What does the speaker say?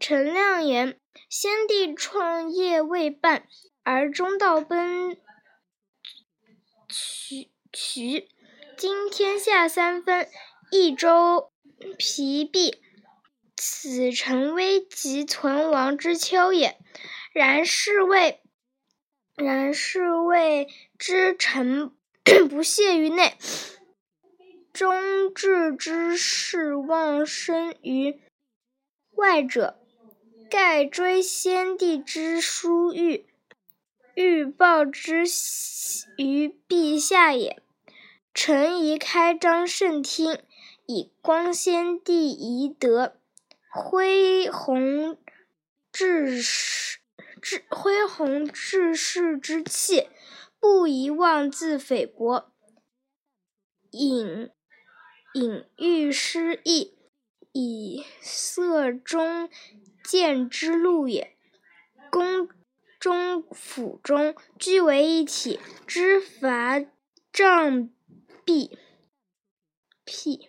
陈亮言：“先帝创业未半，而中道崩渠渠，今天下三分，益州疲弊，此诚危急存亡之秋也。然侍卫，然侍卫之臣 不懈于内，忠志之士忘身于外者。”盖追先帝之殊遇，欲报之于陛下也。臣宜开张圣听，以光先帝遗德，恢弘志士志恢弘志士之气，不宜妄自菲薄，引引喻失义，以塞忠。见之路也。宫中府中俱为一体，知罚杖辟。辟。